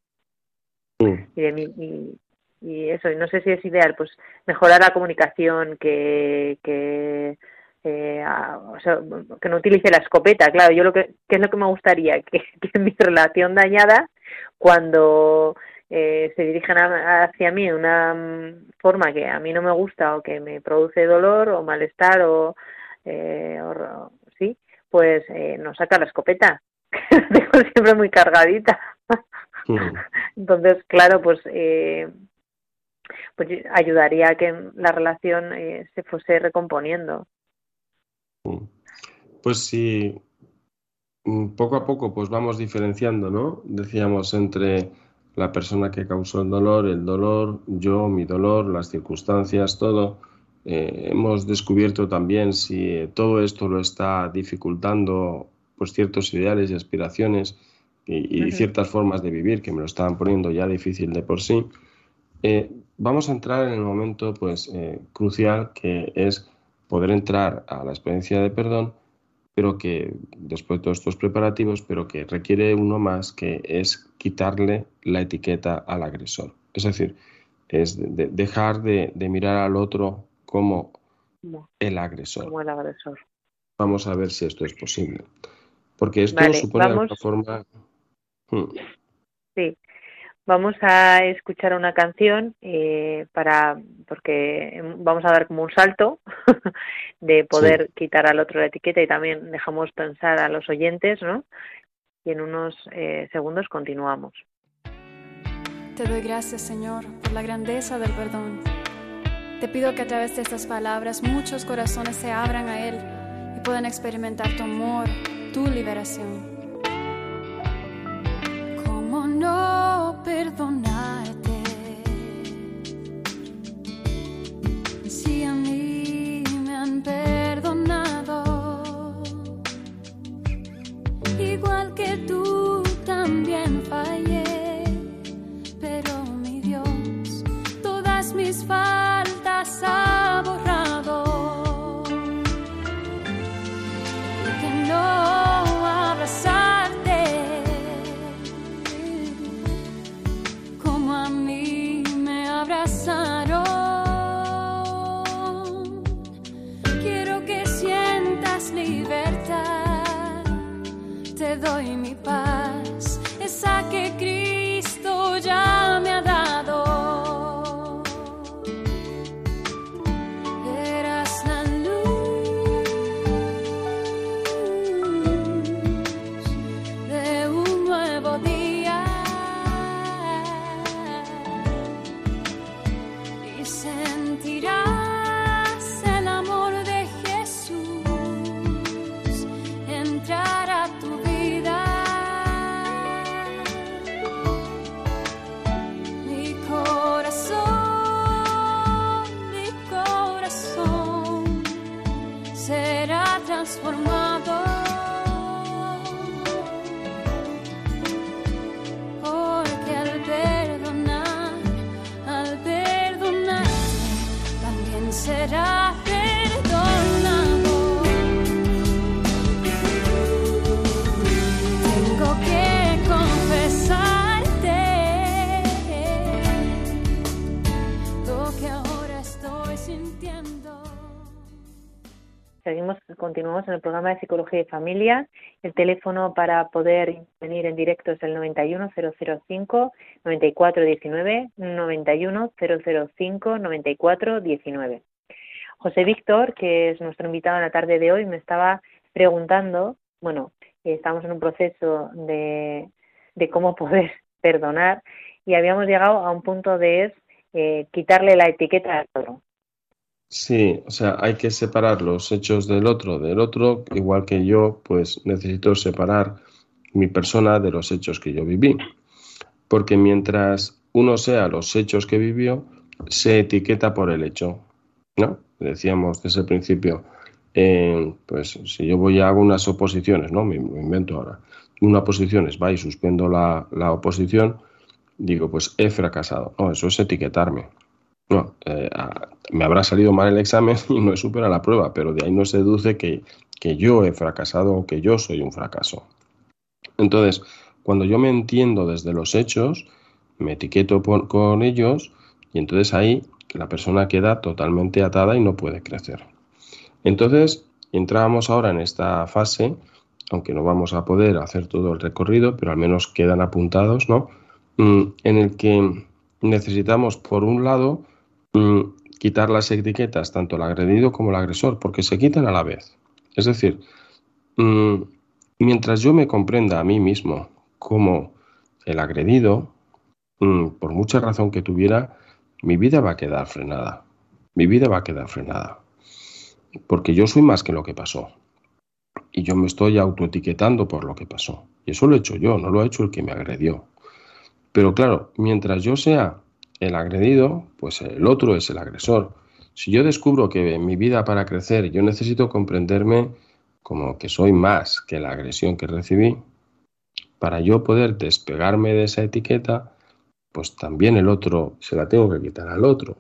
Y de mí, y, y, eso, y no sé si es ideal, pues mejorar la comunicación, que, que, eh, o sea, que no utilice la escopeta, claro, yo lo que, ¿qué es lo que me gustaría? Que, que mi relación dañada, cuando eh, se dirijan hacia mí de una forma que a mí no me gusta o que me produce dolor o malestar o, eh, sí, pues eh, no saca la escopeta, tengo siempre muy cargadita. Entonces, claro, pues, eh, pues ayudaría a que la relación eh, se fuese recomponiendo. Pues sí, mm, poco a poco pues vamos diferenciando, ¿no? Decíamos entre la persona que causó el dolor, el dolor, yo, mi dolor, las circunstancias, todo. Eh, hemos descubierto también si todo esto lo está dificultando pues ciertos ideales y aspiraciones y, ciertas formas de vivir que me lo estaban poniendo ya difícil de por sí, eh, vamos a entrar en el momento pues eh, crucial que es poder entrar a la experiencia de perdón, pero que después de todos estos preparativos, pero que requiere uno más que es quitarle la etiqueta al agresor. Es decir, es dejar de, mirar al otro como el agresor. Como el agresor. Vamos a ver si esto es posible. Porque esto supone de alguna forma. Hmm. Sí. Vamos a escuchar una canción eh, para porque vamos a dar como un salto de poder quitar al otro la etiqueta y también dejamos pensar a los oyentes, ¿no? Y en unos eh, segundos continuamos. Te doy gracias, Señor, por la grandeza del perdón. Te pido que a través de estas palabras muchos corazones se abran a Él y puedan experimentar tu amor, tu liberación. ¿Cómo no perdonarte? Si a mí me han perdonado, igual que tú también fallé, pero mi Dios, todas mis fallas te doy mi de Psicología y Familia. El teléfono para poder venir en directo es el 91005 9419 91005 9419. José Víctor, que es nuestro invitado en la tarde de hoy, me estaba preguntando, bueno, estamos en un proceso de, de cómo poder perdonar y habíamos llegado a un punto de eh, quitarle la etiqueta al otro. Sí, o sea, hay que separar los hechos del otro del otro, igual que yo, pues necesito separar mi persona de los hechos que yo viví. Porque mientras uno sea los hechos que vivió, se etiqueta por el hecho, ¿no? Decíamos desde el principio, eh, pues si yo voy a hago unas oposiciones, ¿no? Me, me invento ahora. Una oposición es, va y suspendo la, la oposición, digo, pues he fracasado. No, eso es etiquetarme. No, eh, me habrá salido mal el examen y no he superado la prueba, pero de ahí no se deduce que, que yo he fracasado o que yo soy un fracaso. Entonces, cuando yo me entiendo desde los hechos, me etiqueto con ellos y entonces ahí la persona queda totalmente atada y no puede crecer. Entonces, entramos ahora en esta fase, aunque no vamos a poder hacer todo el recorrido, pero al menos quedan apuntados, ¿no? Mm, en el que necesitamos, por un lado, quitar las etiquetas, tanto el agredido como el agresor, porque se quitan a la vez. Es decir, mm, mientras yo me comprenda a mí mismo como el agredido, mm, por mucha razón que tuviera, mi vida va a quedar frenada. Mi vida va a quedar frenada. Porque yo soy más que lo que pasó. Y yo me estoy autoetiquetando por lo que pasó. Y eso lo he hecho yo, no lo ha hecho el que me agredió. Pero claro, mientras yo sea el agredido, pues el otro es el agresor. Si yo descubro que en mi vida para crecer yo necesito comprenderme como que soy más que la agresión que recibí, para yo poder despegarme de esa etiqueta, pues también el otro se la tengo que quitar al otro.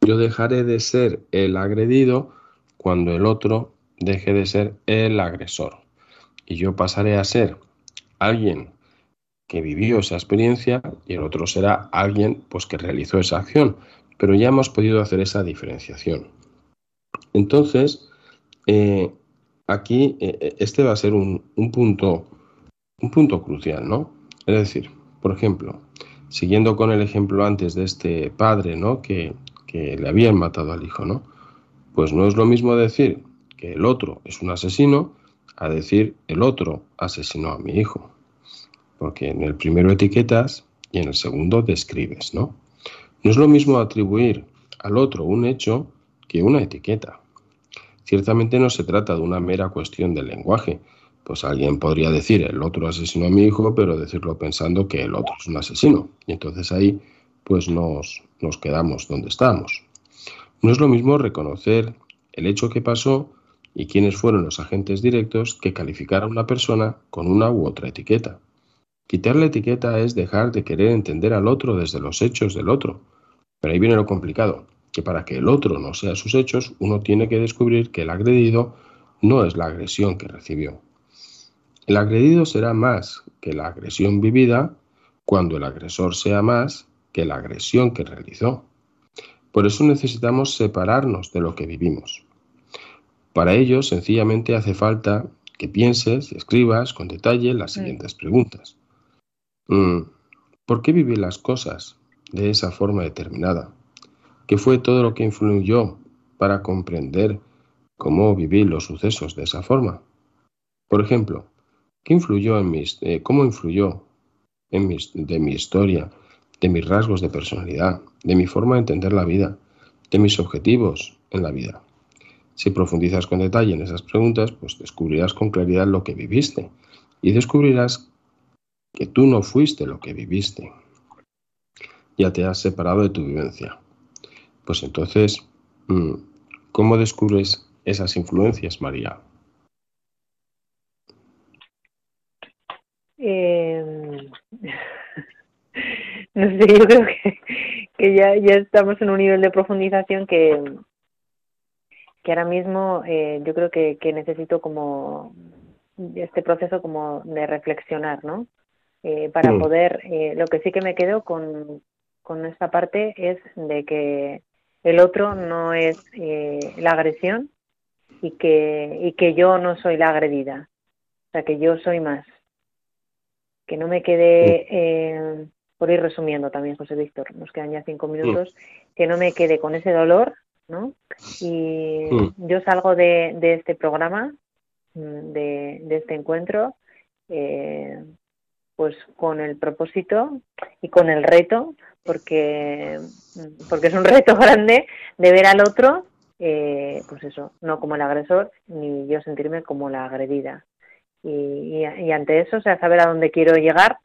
Yo dejaré de ser el agredido cuando el otro deje de ser el agresor. Y yo pasaré a ser alguien que vivió esa experiencia y el otro será alguien pues que realizó esa acción. Pero ya hemos podido hacer esa diferenciación. Entonces, eh, aquí eh, este va a ser un, un, punto, un punto crucial, ¿no? Es decir, por ejemplo, siguiendo con el ejemplo antes de este padre, ¿no? Que, que le habían matado al hijo, ¿no? Pues no es lo mismo decir que el otro es un asesino a decir el otro asesinó a mi hijo. Porque en el primero etiquetas y en el segundo describes, ¿no? No es lo mismo atribuir al otro un hecho que una etiqueta. Ciertamente no se trata de una mera cuestión del lenguaje. Pues alguien podría decir el otro asesinó a mi hijo, pero decirlo pensando que el otro es un asesino. Y entonces ahí pues nos, nos quedamos donde estamos. No es lo mismo reconocer el hecho que pasó y quiénes fueron los agentes directos que calificar a una persona con una u otra etiqueta. Quitar la etiqueta es dejar de querer entender al otro desde los hechos del otro, Pero ahí viene lo complicado, que para que el otro no sea sus hechos, uno tiene que descubrir que el agredido no es la agresión que recibió. El agredido será más que la agresión vivida cuando el agresor sea más que la agresión que realizó. Por eso necesitamos separarnos de lo que vivimos. Para ello, sencillamente hace falta que pienses y escribas con detalle las siguientes preguntas. Mm, ¿Por qué viví las cosas de esa forma determinada? ¿Qué fue todo lo que influyó para comprender cómo viví los sucesos de esa forma? Por ejemplo, ¿qué influyó en mis, eh, ¿cómo influyó en mis, de mi historia, de mis rasgos de personalidad, de mi forma de entender la vida, de mis objetivos en la vida? Si profundizas con detalle en esas preguntas, pues descubrirás con claridad lo que viviste y descubrirás que tú no fuiste lo que viviste. Ya te has separado de tu vivencia. Pues entonces, mm, ¿cómo descubres esas influencias, María? Eh, no sé, yo creo que, ya, ya estamos en un nivel de profundización que, que ahora mismo eh, yo creo que, que necesito como este proceso como de reflexionar, ¿no? Eh, para mm. poder, eh, lo que sí que me quedo con, con esta parte es de que el otro no es eh, la agresión y que, y que yo no soy la agredida, o sea, que yo soy más. Que no me quede, mm. eh, por ir resumiendo también, José Víctor, nos quedan ya cinco mm. minutos, que no me quede con ese dolor, ¿no? Y yo salgo de, de este programa, de, de este encuentro, eh, pues con el propósito y con el reto, porque, porque es un reto grande de ver al otro, eh, pues eso, no como el agresor, ni yo sentirme como la agredida. Y, y, ante eso, o sea, saber a dónde quiero llegar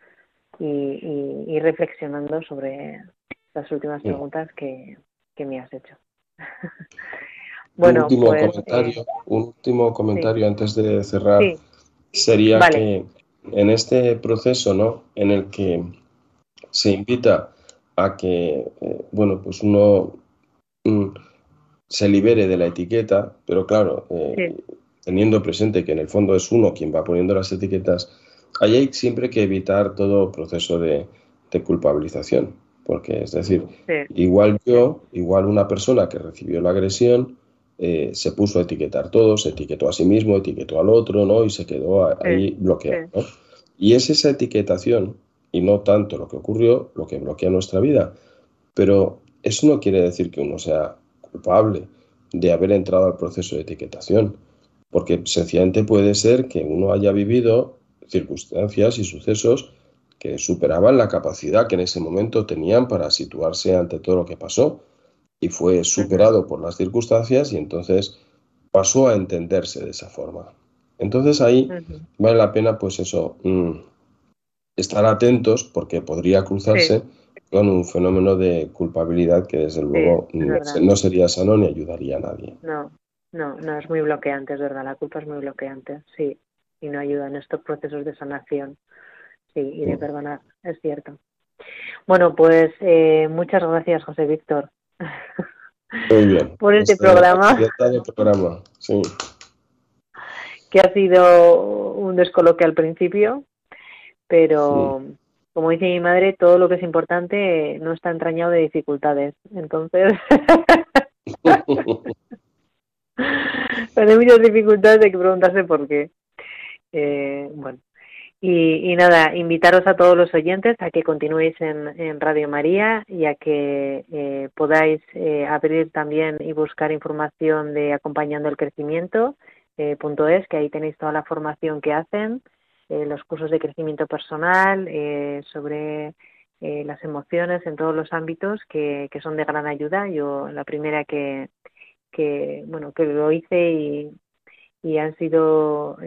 y, y, reflexionando sobre las últimas preguntas que, que me has hecho. bueno, un último pues, comentario, eh, un último comentario antes de cerrar sería que en este proceso, ¿no? En el que se invita a que, eh, bueno, pues uno mm, se libere de la etiqueta, pero claro, eh, teniendo presente que en el fondo es uno quien va poniendo las etiquetas, ahí hay siempre que evitar todo proceso de, culpabilización, porque es decir, igual yo, igual una persona que recibió la agresión, eh, se puso a etiquetar todo, se etiquetó a sí mismo, etiquetó al otro, ¿no? Y se quedó ahí bloqueado, ¿no? Y es esa etiquetación, y no tanto lo que ocurrió, lo que bloquea nuestra vida. Pero eso no quiere decir que uno sea culpable de haber entrado al proceso de etiquetación, porque sencillamente puede ser que uno haya vivido circunstancias y sucesos que superaban la capacidad que en ese momento tenían para situarse ante todo lo que pasó y fue superado por las circunstancias y entonces pasó a entenderse de esa forma. Entonces ahí vale la pena, pues eso, mm, estar atentos porque podría cruzarse con un fenómeno de culpabilidad que desde luego no, sería sano ni ayudaría a nadie. No, no, no, es muy bloqueante, es verdad, la culpa es muy bloqueante, sí, y no ayuda en estos procesos de sanación, sí, y de mm. perdonar, es cierto. Bueno, pues eh, muchas gracias, José Víctor. Muy bien. Por este, este programa. programa. Sí que ha sido un descoloque al principio, pero como dice mi madre, todo lo que es importante no está entrañado de dificultades. Entonces, cuando hay muchas dificultades hay que preguntarse por qué. Eh, bueno, y, nada, invitaros a todos los oyentes a que continuéis en, Radio María y a que eh, podáis eh, abrir también y buscar información de acompañando el crecimiento eh, punto es, que ahí tenéis toda la formación que hacen, eh, los cursos de crecimiento personal, eh, sobre las emociones en todos los ámbitos que, que, son de gran ayuda. Yo la primera que, que bueno, que lo hice y, y han sido,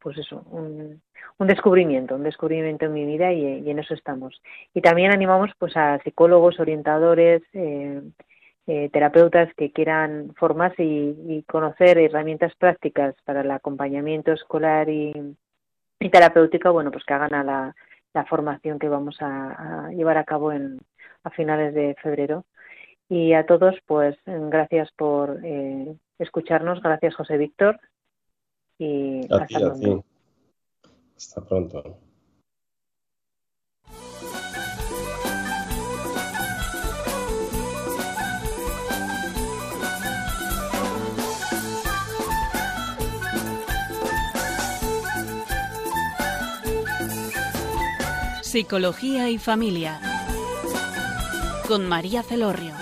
pues eso, un, un descubrimiento, un descubrimiento en mi vida y, y, en eso estamos. Y también animamos pues a psicólogos, orientadores, eh, eh, terapeutas que quieran formarse y, conocer herramientas prácticas para el acompañamiento escolar y, terapéutico, bueno, pues que hagan a la, formación que vamos a, llevar a cabo en, a finales de febrero. Y a todos, pues gracias por eh, escucharnos, gracias José Víctor y hasta pronto. Hasta pronto. Psicología y Familia con María Celorrio.